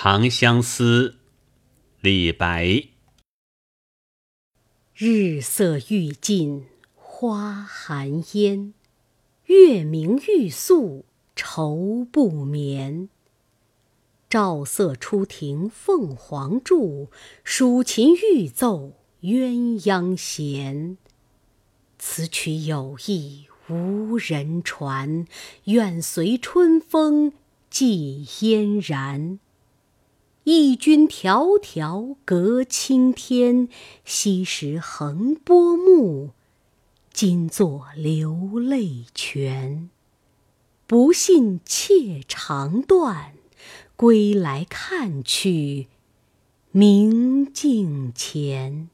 长相思，李白。日色欲尽花含烟，月明欲宿愁不眠。照色出庭凤凰柱，蜀琴欲奏鸳鸯弦。此曲有意无人传，愿随春风寄嫣然。忆君迢迢隔青天，昔时横波目，今作流泪泉。不信妾肠断，归来看去，明镜前。